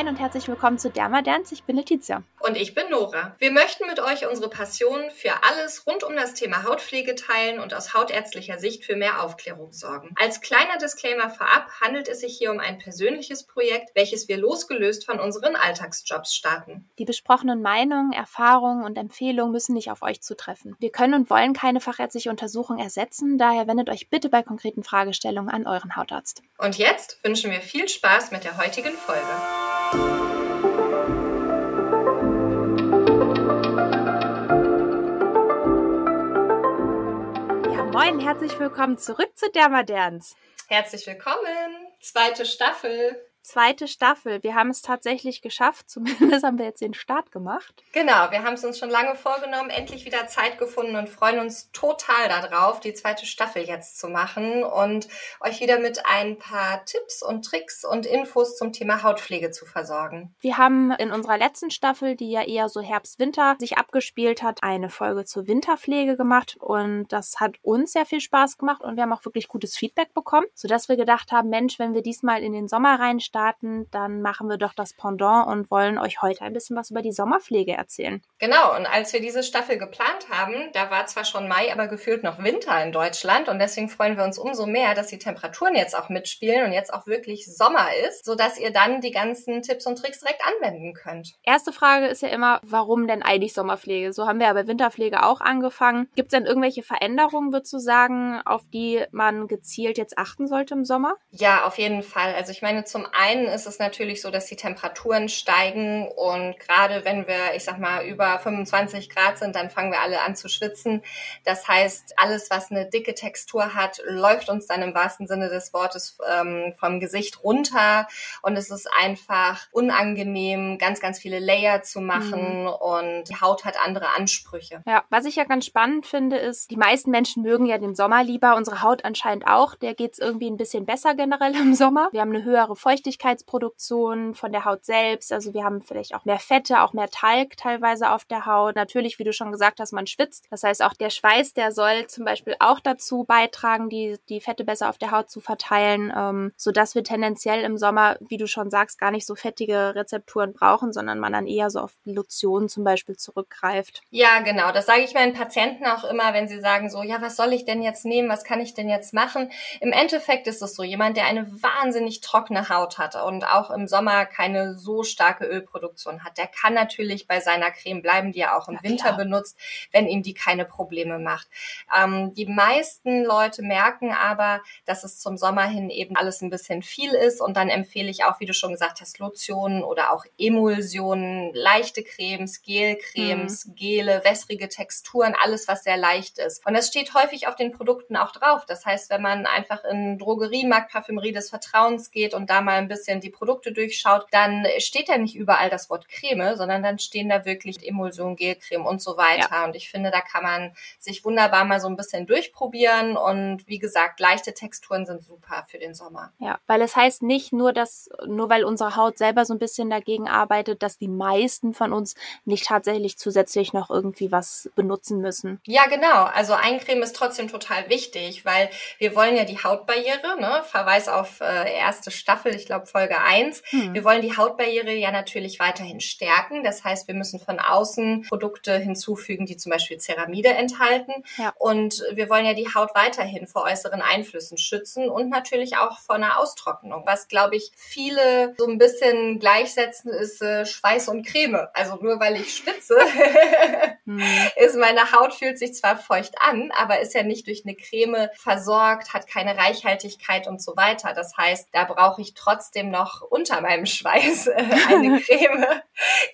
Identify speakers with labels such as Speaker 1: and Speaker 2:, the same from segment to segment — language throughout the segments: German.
Speaker 1: moin und herzlich willkommen zu Dermadance. Ich bin Letizia.
Speaker 2: Und ich bin Nora. Wir möchten mit euch unsere Passion für alles rund um das Thema Hautpflege teilen und aus hautärztlicher Sicht für mehr Aufklärung sorgen. Als kleiner Disclaimer vorab handelt es sich hier um ein persönliches Projekt, welches wir losgelöst von unseren Alltagsjobs starten.
Speaker 1: Die besprochenen Meinungen, Erfahrungen und Empfehlungen müssen nicht auf euch zutreffen. Wir können und wollen keine fachärztliche Untersuchung ersetzen, daher wendet euch bitte bei konkreten Fragestellungen an euren Hautarzt.
Speaker 2: Und jetzt wünschen wir viel Spaß mit der heutigen Folge.
Speaker 1: Moin, herzlich willkommen zurück zu Dermaderns.
Speaker 2: Herzlich willkommen, zweite Staffel
Speaker 1: zweite Staffel. Wir haben es tatsächlich geschafft. Zumindest haben wir jetzt den Start gemacht.
Speaker 2: Genau, wir haben es uns schon lange vorgenommen, endlich wieder Zeit gefunden und freuen uns total darauf, die zweite Staffel jetzt zu machen und euch wieder mit ein paar Tipps und Tricks und Infos zum Thema Hautpflege zu versorgen.
Speaker 1: Wir haben in unserer letzten Staffel, die ja eher so Herbst-Winter sich abgespielt hat, eine Folge zur Winterpflege gemacht und das hat uns sehr viel Spaß gemacht und wir haben auch wirklich gutes Feedback bekommen, sodass wir gedacht haben, Mensch, wenn wir diesmal in den Sommer reinsteigen, starten, dann machen wir doch das Pendant und wollen euch heute ein bisschen was über die Sommerpflege erzählen.
Speaker 2: Genau, und als wir diese Staffel geplant haben, da war zwar schon Mai, aber gefühlt noch Winter in Deutschland und deswegen freuen wir uns umso mehr, dass die Temperaturen jetzt auch mitspielen und jetzt auch wirklich Sommer ist, sodass ihr dann die ganzen Tipps und Tricks direkt anwenden könnt.
Speaker 1: Erste Frage ist ja immer, warum denn eigentlich Sommerpflege? So haben wir ja bei Winterpflege auch angefangen. Gibt es denn irgendwelche Veränderungen, würdest du sagen, auf die man gezielt jetzt achten sollte im Sommer?
Speaker 2: Ja, auf jeden Fall. Also ich meine, zum einen ist es natürlich so, dass die Temperaturen steigen und gerade wenn wir, ich sag mal, über 25 Grad sind, dann fangen wir alle an zu schwitzen. Das heißt, alles, was eine dicke Textur hat, läuft uns dann im wahrsten Sinne des Wortes ähm, vom Gesicht runter und es ist einfach unangenehm, ganz, ganz viele Layer zu machen mhm. und die Haut hat andere Ansprüche.
Speaker 1: Ja, was ich ja ganz spannend finde, ist, die meisten Menschen mögen ja den Sommer lieber, unsere Haut anscheinend auch. Der geht es irgendwie ein bisschen besser generell im Sommer. Wir haben eine höhere Feuchtigkeit Flüssigkeitsproduktion von der Haut selbst. Also wir haben vielleicht auch mehr Fette, auch mehr Talg teilweise auf der Haut. Natürlich, wie du schon gesagt hast, man schwitzt. Das heißt, auch der Schweiß, der soll zum Beispiel auch dazu beitragen, die, die Fette besser auf der Haut zu verteilen, ähm, sodass wir tendenziell im Sommer, wie du schon sagst, gar nicht so fettige Rezepturen brauchen, sondern man dann eher so auf Lotionen zum Beispiel zurückgreift.
Speaker 2: Ja, genau. Das sage ich meinen Patienten auch immer, wenn sie sagen so, ja, was soll ich denn jetzt nehmen? Was kann ich denn jetzt machen? Im Endeffekt ist es so, jemand, der eine wahnsinnig trockene Haut hat und auch im Sommer keine so starke Ölproduktion hat, der kann natürlich bei seiner Creme bleiben, die er auch im ja, Winter benutzt, wenn ihm die keine Probleme macht. Ähm, die meisten Leute merken aber, dass es zum Sommer hin eben alles ein bisschen viel ist und dann empfehle ich auch, wie du schon gesagt hast, Lotionen oder auch Emulsionen, leichte Cremes, Gelcremes, mhm. Gele, wässrige Texturen, alles, was sehr leicht ist. Und das steht häufig auf den Produkten auch drauf. Das heißt, wenn man einfach in Drogeriemarkt, Parfümerie des Vertrauens geht und da mal ein bisschen die Produkte durchschaut, dann steht ja nicht überall das Wort Creme, sondern dann stehen da wirklich Emulsion, Gelcreme und so weiter. Ja. Und ich finde, da kann man sich wunderbar mal so ein bisschen durchprobieren. Und wie gesagt, leichte Texturen sind super für den Sommer.
Speaker 1: Ja, weil es heißt nicht nur, dass, nur weil unsere Haut selber so ein bisschen dagegen arbeitet, dass die meisten von uns nicht tatsächlich zusätzlich noch irgendwie was benutzen müssen.
Speaker 2: Ja, genau. Also Eincreme ist trotzdem total wichtig, weil wir wollen ja die Hautbarriere, ne? Verweis auf äh, erste Staffel, ich glaube, glaube Folge 1. Hm. Wir wollen die Hautbarriere ja natürlich weiterhin stärken. Das heißt, wir müssen von außen Produkte hinzufügen, die zum Beispiel Ceramide enthalten. Ja. Und wir wollen ja die Haut weiterhin vor äußeren Einflüssen schützen und natürlich auch vor einer Austrocknung. Was, glaube ich, viele so ein bisschen gleichsetzen, ist äh, Schweiß und Creme. Also nur weil ich schwitze, hm. ist meine Haut fühlt sich zwar feucht an, aber ist ja nicht durch eine Creme versorgt, hat keine Reichhaltigkeit und so weiter. Das heißt, da brauche ich trotzdem trotzdem noch unter meinem Schweiß äh, eine Creme,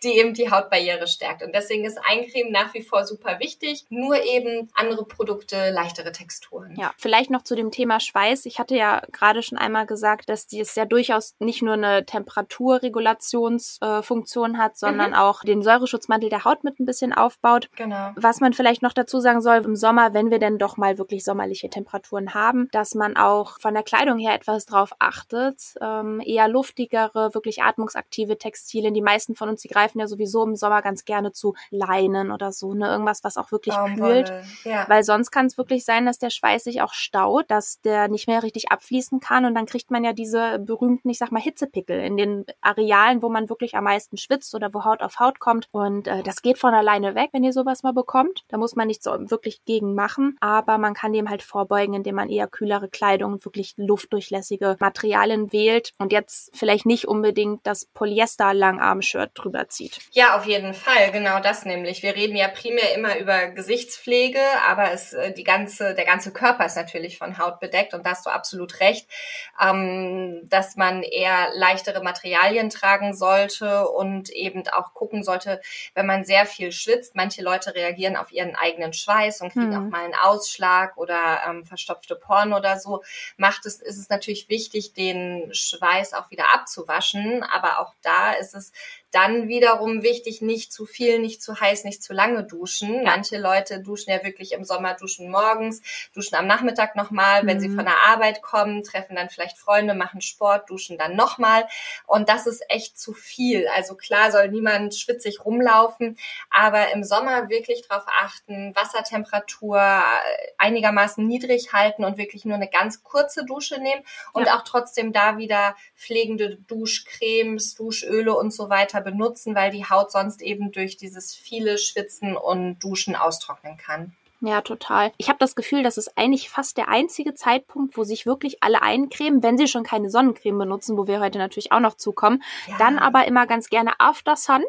Speaker 2: die eben die Hautbarriere stärkt. Und deswegen ist Eincreme nach wie vor super wichtig, nur eben andere Produkte, leichtere Texturen.
Speaker 1: Ja, vielleicht noch zu dem Thema Schweiß. Ich hatte ja gerade schon einmal gesagt, dass die es ja durchaus nicht nur eine Temperaturregulationsfunktion äh, hat, sondern mhm. auch den Säureschutzmantel der Haut mit ein bisschen aufbaut.
Speaker 2: Genau.
Speaker 1: Was man vielleicht noch dazu sagen soll, im Sommer, wenn wir denn doch mal wirklich sommerliche Temperaturen haben, dass man auch von der Kleidung her etwas drauf achtet. Ähm, eher luftigere, wirklich atmungsaktive Textilien. Die meisten von uns, die greifen ja sowieso im Sommer ganz gerne zu Leinen oder so, ne? Irgendwas, was auch wirklich
Speaker 2: Baumwolle.
Speaker 1: kühlt.
Speaker 2: Ja.
Speaker 1: Weil sonst kann es wirklich sein, dass der Schweiß sich auch staut, dass der nicht mehr richtig abfließen kann und dann kriegt man ja diese berühmten, ich sag mal, Hitzepickel in den Arealen, wo man wirklich am meisten schwitzt oder wo Haut auf Haut kommt. Und äh, das geht von alleine weg, wenn ihr sowas mal bekommt. Da muss man nichts so wirklich gegen machen, aber man kann dem halt vorbeugen, indem man eher kühlere Kleidung und wirklich luftdurchlässige Materialien wählt und jetzt vielleicht nicht unbedingt das Polyester-Langarm-Shirt drüber zieht.
Speaker 2: Ja, auf jeden Fall, genau das nämlich. Wir reden ja primär immer über Gesichtspflege, aber es äh, die ganze der ganze Körper ist natürlich von Haut bedeckt und da hast du absolut recht, ähm, dass man eher leichtere Materialien tragen sollte und eben auch gucken sollte, wenn man sehr viel schwitzt. Manche Leute reagieren auf ihren eigenen Schweiß und kriegen
Speaker 1: Mhm.
Speaker 2: auch mal einen Ausschlag oder ähm, verstopfte Poren oder so. Macht es ist es natürlich wichtig, den Schweiß auch wieder abzuwaschen, aber auch da ist es dann wiederum wichtig, nicht zu viel, nicht zu heiß, nicht zu lange duschen. Manche Leute duschen ja wirklich im Sommer, duschen morgens, duschen am Nachmittag nochmal, wenn sie
Speaker 1: Mhm.
Speaker 2: von der Arbeit kommen, treffen dann vielleicht Freunde, machen Sport, duschen dann nochmal. Und das ist echt zu viel. Also klar soll niemand schwitzig rumlaufen, aber im Sommer wirklich darauf achten, Wassertemperatur äh, einigermaßen niedrig halten und wirklich nur eine ganz kurze Dusche nehmen und
Speaker 1: Ja.
Speaker 2: auch trotzdem da wieder pflegende Duschcremes, Duschöle und so weiter benutzen, weil die Haut sonst eben durch dieses viele Schwitzen und Duschen austrocknen kann.
Speaker 1: Ja, total. Ich habe das Gefühl, das ist eigentlich fast der einzige Zeitpunkt, wo sich wirklich alle eincremen, wenn sie schon keine Sonnencreme benutzen, wo wir heute natürlich auch noch zukommen.
Speaker 2: Ja.
Speaker 1: Dann aber immer ganz gerne After Sun.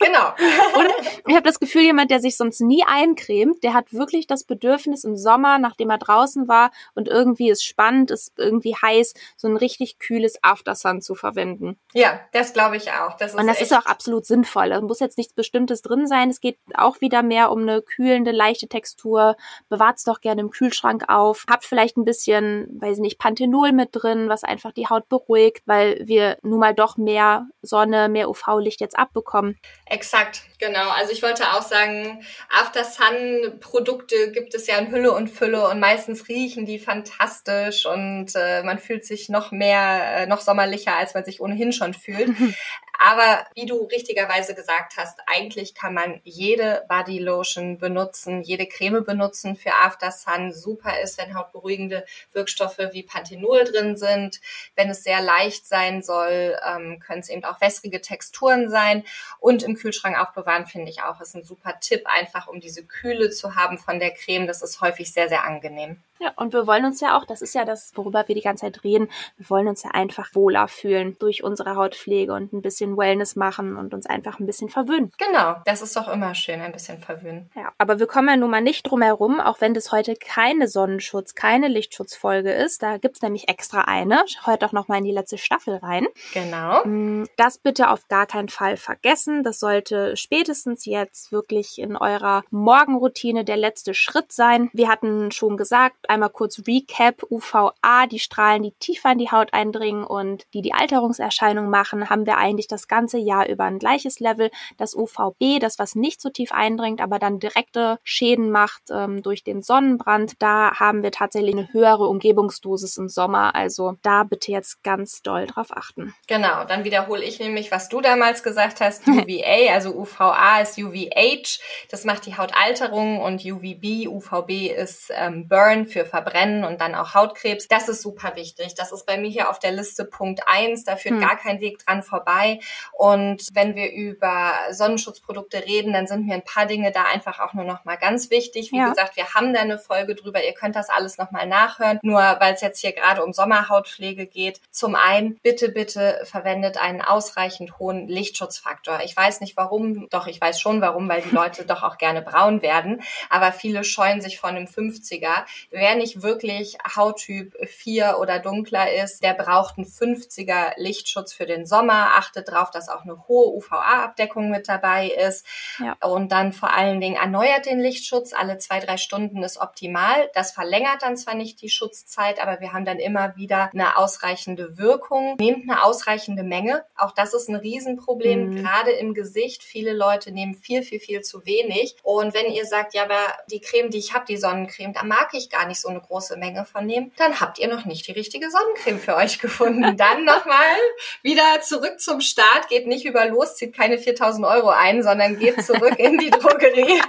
Speaker 2: Genau.
Speaker 1: Und ich habe das Gefühl, jemand, der sich sonst nie eincremt, der hat wirklich das Bedürfnis im Sommer, nachdem er draußen war und irgendwie ist spannend, ist irgendwie heiß, so ein richtig kühles After Sun zu verwenden.
Speaker 2: Ja, das glaube ich auch. Das ist
Speaker 1: Und das ist auch absolut sinnvoll. Da muss jetzt nichts Bestimmtes drin sein. Es geht auch wieder mehr um eine kühlende, leichte Textur. Bewahrt's doch gerne im Kühlschrank auf. Habt vielleicht ein bisschen, weiß ich nicht, Panthenol mit drin, was einfach die Haut beruhigt, weil wir nun mal doch mehr Sonne, mehr UV-Licht jetzt abbekommen.
Speaker 2: Exakt, genau. Also ich wollte auch sagen, After Sun Produkte gibt es ja in Hülle und Fülle und meistens riechen die fantastisch und äh, man fühlt sich noch mehr, äh, noch sommerlicher, als man sich ohnehin schon fühlt. Aber wie du richtigerweise gesagt hast, eigentlich kann man jede Body Lotion benutzen, jede Creme benutzen für After Sun. Super ist, wenn hautberuhigende Wirkstoffe wie Panthenol drin sind. Wenn es sehr leicht sein soll, ähm, können es eben auch wässrige Texturen sein. Und im Kühlschrank aufbewahren finde ich auch ist ein super Tipp, einfach um diese Kühle zu haben von der Creme. Das ist häufig sehr, sehr angenehm.
Speaker 1: Ja, und wir wollen uns ja auch, das ist ja das, worüber wir die ganze Zeit reden, wir wollen uns ja einfach wohler fühlen durch unsere Hautpflege und ein bisschen Wellness machen und uns einfach ein bisschen verwöhnen.
Speaker 2: Genau, das ist doch immer schön, ein bisschen verwöhnen.
Speaker 1: Ja, aber wir kommen ja nun mal nicht drum herum, auch wenn das heute keine Sonnenschutz, keine Lichtschutzfolge ist. Da gibt's nämlich extra eine. Hört doch noch mal in die letzte Staffel rein.
Speaker 2: Genau.
Speaker 1: Mm, Das bitte auf gar keinen Fall vergessen. Das sollte spätestens jetzt wirklich in eurer Morgenroutine der letzte Schritt sein. Wir hatten schon gesagt, einmal kurz Recap, UVA, die Strahlen, die tiefer in die Haut eindringen und die die Alterungserscheinung machen, haben wir eigentlich das ganze Jahr über ein gleiches Level. Das UVB, das was nicht so tief eindringt, aber dann direkte Schäden macht ähm, durch den Sonnenbrand, da haben wir tatsächlich eine höhere Umgebungsdosis im Sommer. Also da bitte jetzt ganz doll drauf achten.
Speaker 2: Genau, dann wiederhole ich nämlich, was du damals gesagt hast, UVA, also UVA ist UVH, das macht die Hautalterung und UVB, UVB ist ähm, Burn für Verbrennen und dann auch Hautkrebs. Das ist super wichtig. Das ist bei mir hier auf der Liste Punkt eins. da führt
Speaker 1: Hm.
Speaker 2: gar kein Weg dran vorbei. Und wenn wir über Sonnenschutzprodukte reden, dann sind mir ein paar Dinge da einfach auch nur noch mal ganz wichtig. Wie
Speaker 1: Ja.
Speaker 2: gesagt, wir haben da eine Folge drüber. Ihr könnt das alles noch mal nachhören. Nur weil es jetzt hier gerade um Sommerhautpflege geht. Zum einen, bitte, bitte verwendet einen ausreichend hohen Lichtschutzfaktor. Ich weiß nicht warum, doch ich weiß schon warum, weil die Leute doch auch gerne braun werden. Aber viele scheuen sich von einem 50er. Wer nicht wirklich Hauttyp 4 oder dunkler ist, der braucht einen 50er Lichtschutz für den Sommer. Achtet drauf, dass auch eine hohe UVA-Abdeckung mit dabei ist. Ja. Und dann vor allen Dingen erneuert den Lichtschutz. Alle zwei, drei Stunden ist optimal. Das verlängert dann zwar nicht die Schutzzeit, aber wir haben dann immer wieder eine ausreichende Wirkung. Nehmt eine ausreichende Menge. Auch das ist ein Riesenproblem, mhm. gerade im Gesicht. Viele Leute nehmen viel, viel, viel zu wenig. Und wenn ihr sagt, ja, aber die Creme, die ich habe, die Sonnencreme, da mag ich gar nicht so eine große Menge von nehmen, dann habt ihr noch nicht die richtige Sonnencreme für euch gefunden. Dann nochmal wieder zurück zum Start. Geht nicht über los, zieht keine 4000 Euro ein, sondern geht zurück in die Drogerie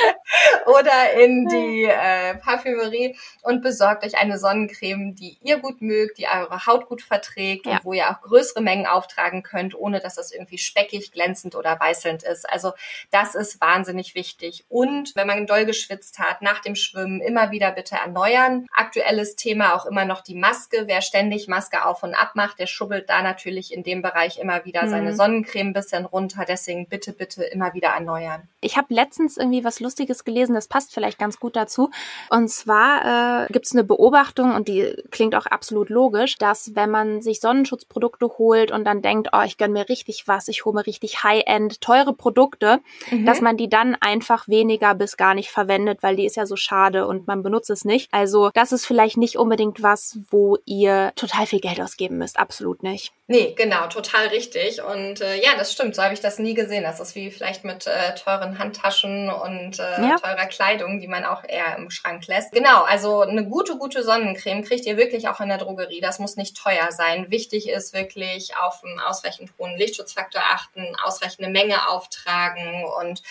Speaker 2: oder in die äh, Parfümerie und besorgt euch eine Sonnencreme, die ihr gut mögt, die eure Haut gut verträgt ja. und wo ihr auch größere Mengen auftragen könnt, ohne dass das irgendwie speckig, glänzend oder weißelnd ist. Also das ist wahnsinnig wichtig. Und wenn man doll geschwitzt hat, nach dem Schwimmen immer wieder bitte erneuern. Aktuelles Thema auch immer noch die Maske. Wer ständig Maske auf und ab macht, der schubbelt da natürlich in dem Bereich immer wieder mhm. seine Sonnencreme ein bisschen runter. Deswegen bitte, bitte immer wieder erneuern.
Speaker 1: Ich habe letztens irgendwie was Lustiges gelesen, das passt vielleicht ganz gut dazu. Und zwar äh, gibt es eine Beobachtung, und die klingt auch absolut logisch, dass wenn man sich Sonnenschutzprodukte holt und dann denkt, oh, ich gönn mir richtig was, ich hole mir richtig High-End, teure Produkte, mhm. dass man die dann einfach weniger bis gar nicht verwendet, weil die ist ja so schade und man benutzt es nicht. Also das ist vielleicht nicht unbedingt was, wo ihr total viel Geld ausgeben müsst. Absolut nicht.
Speaker 2: Nee, genau, total richtig. Und äh, ja, das stimmt, so habe ich das nie gesehen. Das ist wie vielleicht mit äh, teuren Handtaschen und äh, ja. teurer Kleidung, die man auch eher im Schrank lässt. Genau, also eine gute, gute Sonnencreme kriegt ihr wirklich auch in der Drogerie. Das muss nicht teuer sein. Wichtig ist wirklich auf einen ausreichend hohen Lichtschutzfaktor achten, ausreichende Menge auftragen und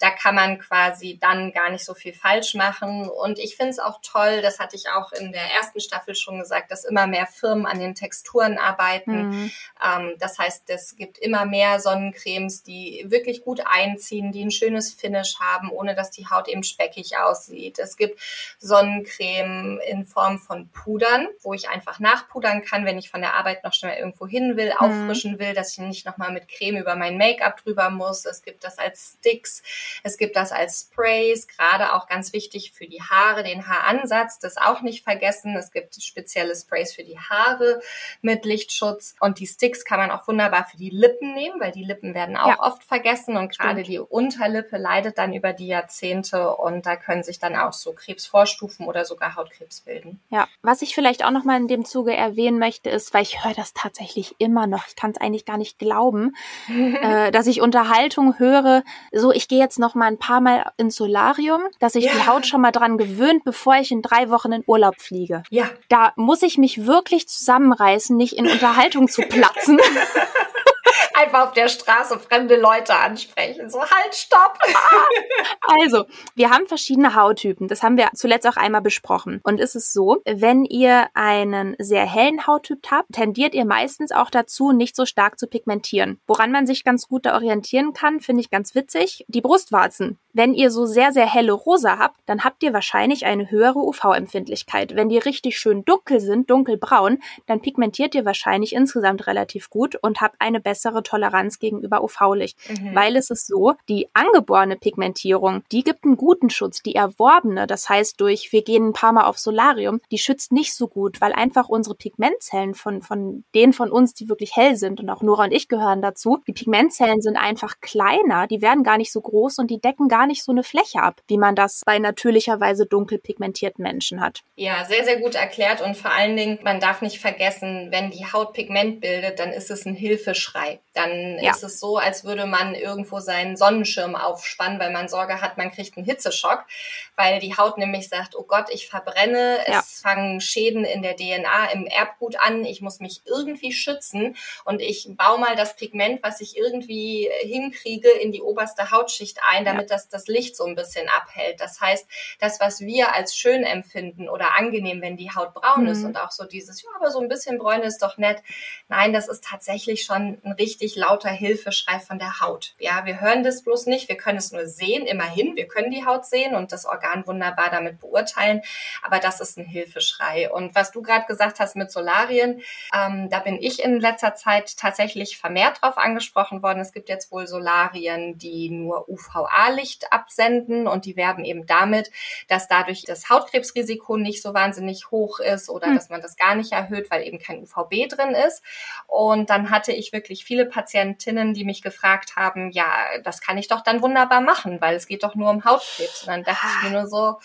Speaker 2: da kann man quasi dann gar nicht so viel falsch machen. Und ich finde es auch toll, das hatte ich auch in der ersten Staffel schon gesagt, dass immer mehr Firmen an den Texturen arbeiten. Mhm ähm, das heißt, es gibt immer mehr Sonnencremes, die wirklich gut einziehen, die ein schönes Finish haben, ohne dass die Haut eben speckig aussieht. Es gibt Sonnencreme in Form von Pudern, wo ich einfach nachpudern kann, wenn ich von der Arbeit noch schnell irgendwo hin will, mhm. auffrischen will, dass ich nicht nochmal mit Creme über mein Make-up drüber muss. Es gibt das als Sticks, es gibt das als Sprays, gerade auch ganz wichtig für die Haare, den Haaransatz, das auch nicht vergessen. Es gibt spezielle Sprays für die Haare mit Lichtschutz und die Sticks kann man auch wunderbar für die Lippen nehmen, weil die Lippen werden auch ja. oft vergessen und gerade die Unterlippe leidet dann über die Jahrzehnte und da können sich dann auch so Krebsvorstufen oder sogar Hautkrebs bilden.
Speaker 1: Ja, was ich vielleicht auch noch mal in dem Zuge erwähnen möchte, ist, weil ich höre das tatsächlich immer noch, ich kann es eigentlich gar nicht glauben, äh, dass ich Unterhaltung höre, so ich gehe jetzt noch mal ein paar Mal ins Solarium, dass sich ja. die Haut schon mal dran gewöhnt, bevor ich in drei Wochen in Urlaub fliege. Ja. Da muss ich mich wirklich zusammenreißen, nicht in Unterhaltung zu platzen.
Speaker 2: Einfach auf der Straße fremde Leute ansprechen. So, halt, stopp!
Speaker 1: also, wir haben verschiedene Hauttypen. Das haben wir zuletzt auch einmal besprochen. Und es ist so, wenn ihr einen sehr hellen Hauttyp habt, tendiert ihr meistens auch dazu, nicht so stark zu pigmentieren. Woran man sich ganz gut da orientieren kann, finde ich ganz witzig. Die Brustwarzen. Wenn ihr so sehr, sehr helle Rosa habt, dann habt ihr wahrscheinlich eine höhere UV-Empfindlichkeit. Wenn die richtig schön dunkel sind, dunkelbraun, dann pigmentiert ihr wahrscheinlich insgesamt relativ gut und habt eine bessere Toleranz gegenüber UV-Licht. Mhm. Weil es ist so, die angeborene Pigmentierung, die gibt einen guten Schutz. Die erworbene, das heißt durch, wir gehen ein paar Mal auf Solarium, die schützt nicht so gut, weil einfach unsere Pigmentzellen von, von denen von uns, die wirklich hell sind und auch Nora und ich gehören dazu, die Pigmentzellen sind einfach kleiner, die werden gar nicht so groß und die decken gar nicht so eine Fläche ab, wie man das bei natürlicherweise dunkel pigmentierten Menschen hat.
Speaker 2: Ja, sehr, sehr gut erklärt und vor allen Dingen, man darf nicht vergessen, wenn die Haut Pigment bildet, dann ist es ein Hilfeschrei. Dann ja. ist es so, als würde man irgendwo seinen Sonnenschirm aufspannen, weil man Sorge hat, man kriegt einen Hitzeschock, weil die Haut nämlich sagt, oh Gott, ich verbrenne, ja. es fangen Schäden in der DNA, im Erbgut an, ich muss mich irgendwie schützen und ich baue mal das Pigment, was ich irgendwie hinkriege, in die oberste Hautschicht ein, damit ja. das das Licht so ein bisschen abhält. Das heißt, das, was wir als schön empfinden oder angenehm, wenn die Haut braun mhm. ist und auch so dieses, ja, aber so ein bisschen bräune ist doch nett. Nein, das ist tatsächlich schon ein richtig lauter Hilfeschrei von der Haut. Ja, wir hören das bloß nicht, wir können es nur sehen, immerhin, wir können die Haut sehen und das Organ wunderbar damit beurteilen, aber das ist ein Hilfeschrei. Und was du gerade gesagt hast mit Solarien, ähm, da bin ich in letzter Zeit tatsächlich vermehrt drauf angesprochen worden. Es gibt jetzt wohl Solarien, die nur UVA-Licht absenden und die werben eben damit, dass dadurch das Hautkrebsrisiko nicht so wahnsinnig hoch ist oder hm. dass man das gar nicht erhöht, weil eben kein UVB drin ist. Und dann hatte ich wirklich viele Patientinnen, die mich gefragt haben, ja, das kann ich doch dann wunderbar machen, weil es geht doch nur um Hautkrebs. Und dann dachte ich mir nur so,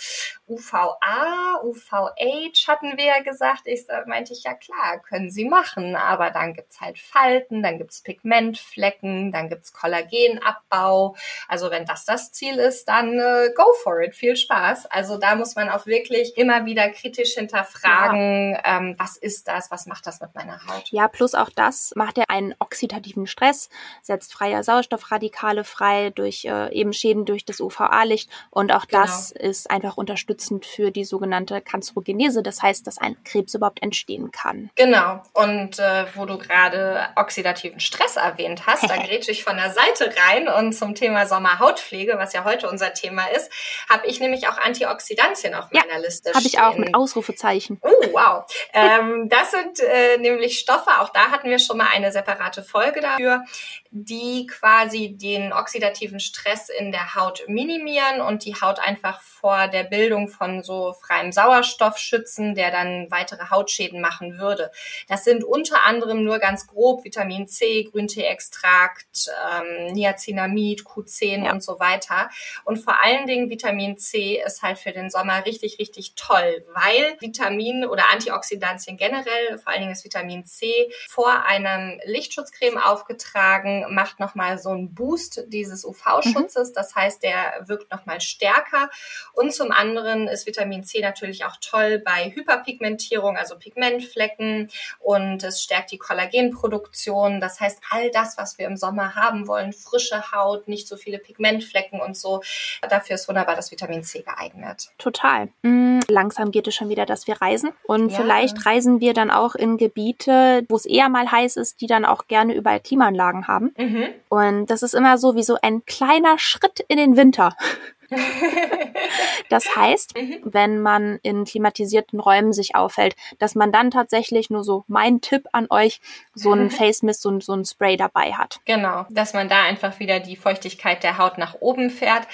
Speaker 2: UVA, UVH hatten wir ja gesagt. Ich meinte ich, ja klar, können sie machen, aber dann gibt's halt Falten, dann gibt's Pigmentflecken, dann gibt's Kollagenabbau. Also wenn das das Ziel ist, dann äh, go for it, viel Spaß. Also da muss man auch wirklich immer wieder kritisch hinterfragen, ja. ähm, was ist das, was macht das mit meiner Haut?
Speaker 1: Ja, plus auch das macht ja einen oxidativen Stress, setzt freie Sauerstoffradikale frei durch äh, eben Schäden durch das UVA-Licht und auch genau. das ist einfach unterstützend für die sogenannte Kanzerogenese, das heißt, dass ein Krebs überhaupt entstehen kann.
Speaker 2: Genau. Und äh, wo du gerade oxidativen Stress erwähnt hast, da grätsche ich von der Seite rein und zum Thema Sommerhautpflege, was ja heute unser Thema ist, habe ich nämlich auch Antioxidantien auf meiner ja, Liste
Speaker 1: Habe ich auch mit Ausrufezeichen.
Speaker 2: Oh, wow. ähm, das sind äh, nämlich Stoffe, auch da hatten wir schon mal eine separate Folge dafür, die quasi den oxidativen Stress in der Haut minimieren und die Haut einfach vor der Bildung von so freiem Sauerstoff schützen, der dann weitere Hautschäden machen würde. Das sind unter anderem nur ganz grob Vitamin C, Grünteeextrakt, ähm, Niacinamid, Q10 ja. und so weiter. Und vor allen Dingen Vitamin C ist halt für den Sommer richtig, richtig toll, weil Vitamin oder Antioxidantien generell, vor allen Dingen das Vitamin C, vor einem Lichtschutzcreme aufgetragen, macht nochmal so einen Boost dieses UV-Schutzes. Mhm. Das heißt, der wirkt nochmal stärker. Und zum anderen ist Vitamin C natürlich auch toll bei Hyperpigmentierung, also Pigmentflecken. Und es stärkt die Kollagenproduktion. Das heißt, all das, was wir im Sommer haben wollen, frische Haut, nicht so viele Pigmentflecken und so, dafür ist wunderbar das Vitamin C geeignet.
Speaker 1: Total. Mhm. Langsam geht es schon wieder, dass wir reisen. Und ja. vielleicht reisen wir dann auch in Gebiete, wo es eher mal heiß ist, die dann auch gerne überall Klimaanlagen haben. Mhm. Und das ist immer so wie so ein kleiner Schritt in den Winter. das heißt, mhm. wenn man in klimatisierten Räumen sich aufhält, dass man dann tatsächlich nur so mein Tipp an euch, so ein Face Mist und so ein Spray dabei hat.
Speaker 2: Genau, dass man da einfach wieder die Feuchtigkeit der Haut nach oben fährt.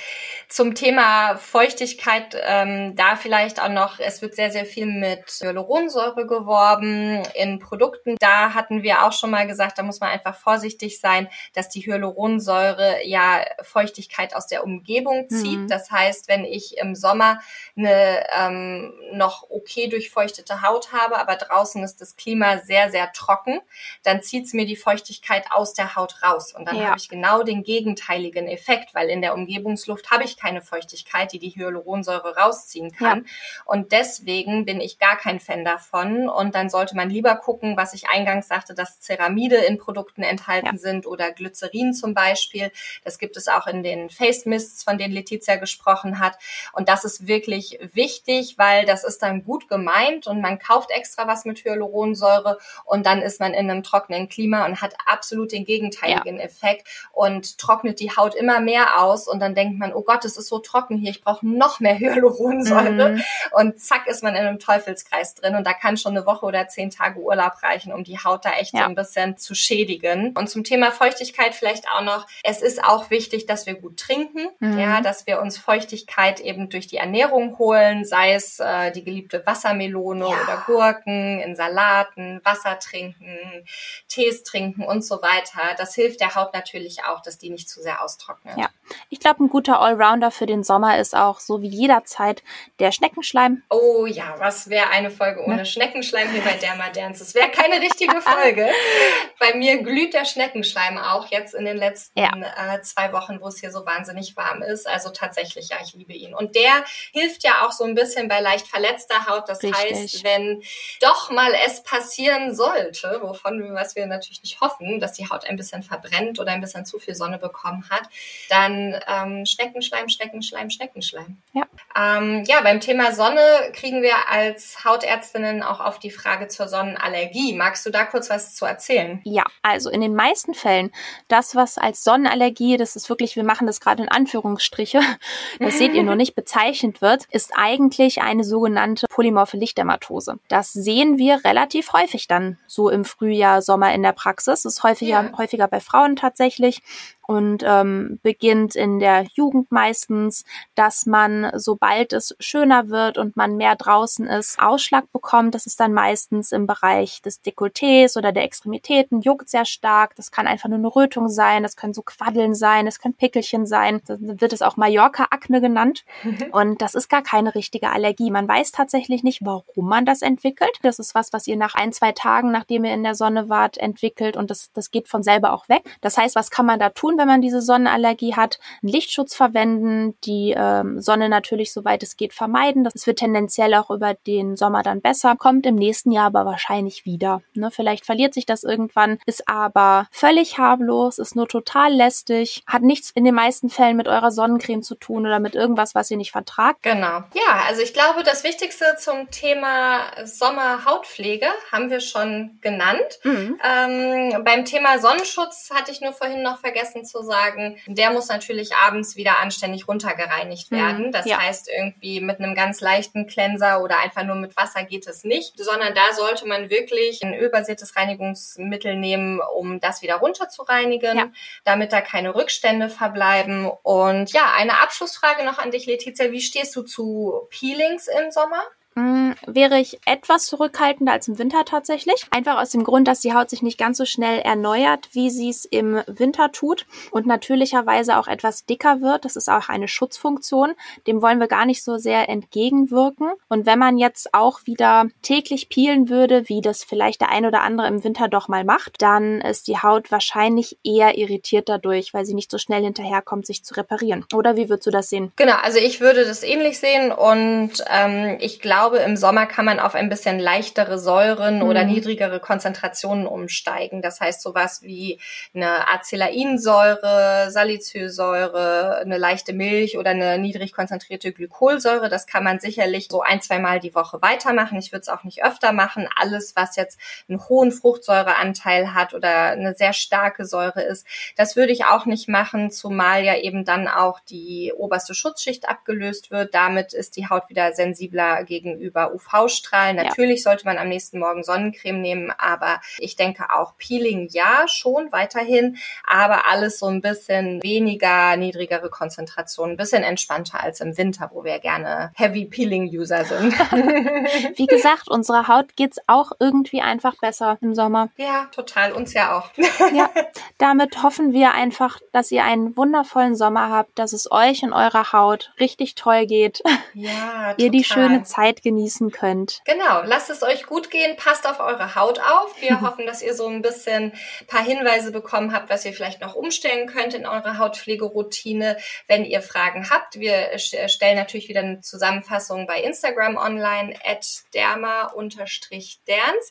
Speaker 2: Zum Thema Feuchtigkeit, ähm, da vielleicht auch noch, es wird sehr, sehr viel mit Hyaluronsäure geworben in Produkten. Da hatten wir auch schon mal gesagt, da muss man einfach vorsichtig sein, dass die Hyaluronsäure ja Feuchtigkeit aus der Umgebung zieht. Mhm. Mhm. Das heißt, wenn ich im Sommer eine ähm, noch okay durchfeuchtete Haut habe, aber draußen ist das Klima sehr, sehr trocken, dann zieht es mir die Feuchtigkeit aus der Haut raus. Und dann ja. habe ich genau den gegenteiligen Effekt, weil in der Umgebungsluft habe ich keine Feuchtigkeit, die die Hyaluronsäure rausziehen kann. Ja. Und deswegen bin ich gar kein Fan davon. Und dann sollte man lieber gucken, was ich eingangs sagte, dass Ceramide in Produkten enthalten ja. sind oder Glycerin zum Beispiel. Das gibt es auch in den Face Mists, von denen Letizia gesprochen hat. Und das ist wirklich wichtig, weil das ist dann gut gemeint und man kauft extra was mit Hyaluronsäure und dann ist man in einem trockenen Klima und hat absolut den gegenteiligen ja. Effekt und trocknet die Haut immer mehr aus und dann denkt man, oh Gott, es ist so trocken hier, ich brauche noch mehr Hyaluronsäure mhm. und zack ist man in einem Teufelskreis drin und da kann schon eine Woche oder zehn Tage Urlaub reichen, um die Haut da echt ja. so ein bisschen zu schädigen. Und zum Thema Feuchtigkeit vielleicht auch noch, es ist auch wichtig, dass wir gut trinken, mhm. ja, dass wir uns Feuchtigkeit eben durch die Ernährung holen, sei es äh, die geliebte Wassermelone ja. oder Gurken in Salaten, Wasser trinken, Tees trinken und so weiter. Das hilft der Haut natürlich auch, dass die nicht zu sehr austrocknet.
Speaker 1: Ja, ich glaube, ein guter Allrounder für den Sommer ist auch so wie jederzeit der Schneckenschleim.
Speaker 2: Oh ja, was wäre eine Folge ohne ne? Schneckenschleim hier bei Dermadance? Das wäre keine richtige Folge. bei mir glüht der Schneckenschleim auch jetzt in den letzten ja. äh, zwei Wochen, wo es hier so wahnsinnig warm ist. Also tatsächlich tatsächlich, ja, ich liebe ihn. Und der hilft ja auch so ein bisschen bei leicht verletzter Haut. Das Richtig. heißt, wenn doch mal es passieren sollte, wovon was wir natürlich nicht hoffen, dass die Haut ein bisschen verbrennt oder ein bisschen zu viel Sonne bekommen hat, dann ähm, Schneckenschleim, Schneckenschleim, Schneckenschleim. Ja. Ähm, ja, beim Thema Sonne kriegen wir als Hautärztinnen auch auf die Frage zur Sonnenallergie. Magst du da kurz was zu erzählen?
Speaker 1: Ja, also in den meisten Fällen, das, was als Sonnenallergie, das ist wirklich, wir machen das gerade in Anführungsstriche, das seht ihr nur nicht, bezeichnet wird, ist eigentlich eine sogenannte polymorphe Lichtdermatose. Das sehen wir relativ häufig dann so im Frühjahr, Sommer in der Praxis. Das ist häufiger, ja. häufiger bei Frauen tatsächlich und ähm, beginnt in der Jugend meist meistens, dass man, sobald es schöner wird und man mehr draußen ist, Ausschlag bekommt. Das ist dann meistens im Bereich des Dekolletés oder der Extremitäten, juckt sehr stark. Das kann einfach nur eine Rötung sein, das können so Quaddeln sein, das können Pickelchen sein. Dann wird es auch Mallorca-Akne genannt. Und das ist gar keine richtige Allergie. Man weiß tatsächlich nicht, warum man das entwickelt. Das ist was, was ihr nach ein, zwei Tagen, nachdem ihr in der Sonne wart, entwickelt und das, das geht von selber auch weg. Das heißt, was kann man da tun, wenn man diese Sonnenallergie hat? Einen Lichtschutz verwenden, die ähm, Sonne natürlich, soweit es geht, vermeiden. Das wird tendenziell auch über den Sommer dann besser, kommt im nächsten Jahr aber wahrscheinlich wieder. Ne? Vielleicht verliert sich das irgendwann, ist aber völlig harmlos, ist nur total lästig, hat nichts in den meisten Fällen mit eurer Sonnencreme zu tun oder mit irgendwas, was ihr nicht vertragt.
Speaker 2: Genau. Ja, also ich glaube, das Wichtigste zum Thema Sommerhautpflege haben wir schon genannt. Mhm. Ähm, beim Thema Sonnenschutz hatte ich nur vorhin noch vergessen zu sagen, der muss natürlich abends wieder anständig runtergereinigt mhm. werden. Das ja. heißt, irgendwie mit einem ganz leichten Cleanser oder einfach nur mit Wasser geht es nicht, sondern da sollte man wirklich ein ölbasiertes Reinigungsmittel nehmen, um das wieder runter zu reinigen, ja. damit da keine Rückstände verbleiben. Und ja, eine Abschlussfrage noch an dich, Letizia. Wie stehst du zu Peelings im Sommer?
Speaker 1: Mm, wäre ich etwas zurückhaltender als im Winter tatsächlich. Einfach aus dem Grund, dass die Haut sich nicht ganz so schnell erneuert, wie sie es im Winter tut und natürlicherweise auch etwas dicker wird. Das ist auch eine Schutzfunktion. Dem wollen wir gar nicht so sehr entgegenwirken. Und wenn man jetzt auch wieder täglich peelen würde, wie das vielleicht der ein oder andere im Winter doch mal macht, dann ist die Haut wahrscheinlich eher irritiert dadurch, weil sie nicht so schnell hinterherkommt, sich zu reparieren. Oder wie würdest du das sehen?
Speaker 2: Genau, also ich würde das ähnlich sehen und ähm, ich glaube, glaube, im Sommer kann man auf ein bisschen leichtere Säuren mhm. oder niedrigere Konzentrationen umsteigen. Das heißt sowas wie eine Acelainsäure, Salicylsäure, eine leichte Milch oder eine niedrig konzentrierte Glykolsäure. Das kann man sicherlich so ein, zwei Mal die Woche weitermachen. Ich würde es auch nicht öfter machen. Alles, was jetzt einen hohen Fruchtsäureanteil hat oder eine sehr starke Säure ist, das würde ich auch nicht machen, zumal ja eben dann auch die oberste Schutzschicht abgelöst wird. Damit ist die Haut wieder sensibler gegen gegenüber UV-Strahlen. Natürlich ja. sollte man am nächsten Morgen Sonnencreme nehmen, aber ich denke auch Peeling ja schon weiterhin, aber alles so ein bisschen weniger, niedrigere Konzentration, ein bisschen entspannter als im Winter, wo wir gerne Heavy Peeling User sind.
Speaker 1: Wie gesagt, unserer Haut geht's auch irgendwie einfach besser im Sommer.
Speaker 2: Ja, total. Uns ja auch.
Speaker 1: ja, damit hoffen wir einfach, dass ihr einen wundervollen Sommer habt, dass es euch und eurer Haut richtig toll geht. Ja, total. ihr die schöne Zeit genießen könnt.
Speaker 2: Genau, lasst es euch gut gehen, passt auf eure Haut auf. Wir hoffen, dass ihr so ein bisschen paar Hinweise bekommen habt, was ihr vielleicht noch umstellen könnt in eurer Hautpflegeroutine. Wenn ihr Fragen habt, wir stellen natürlich wieder eine Zusammenfassung bei Instagram online, at derma-derns.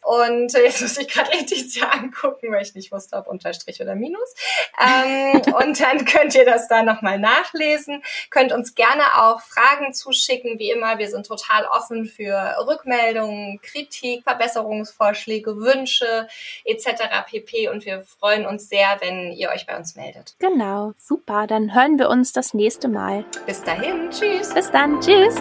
Speaker 2: Und jetzt muss ich gerade Letizia angucken, weil ich nicht wusste, ob Unterstrich oder Minus. Ähm, und dann könnt ihr das da nochmal nachlesen. Könnt uns gerne auch Fragen zuschicken, wie immer. Wir sind total offen für Rückmeldungen, Kritik, Verbesserungsvorschläge, Wünsche etc. pp. Und wir freuen uns sehr, wenn ihr euch bei uns meldet.
Speaker 1: Genau, super. Dann hören wir uns das nächste Mal.
Speaker 2: Bis dahin, tschüss.
Speaker 1: Bis dann, tschüss.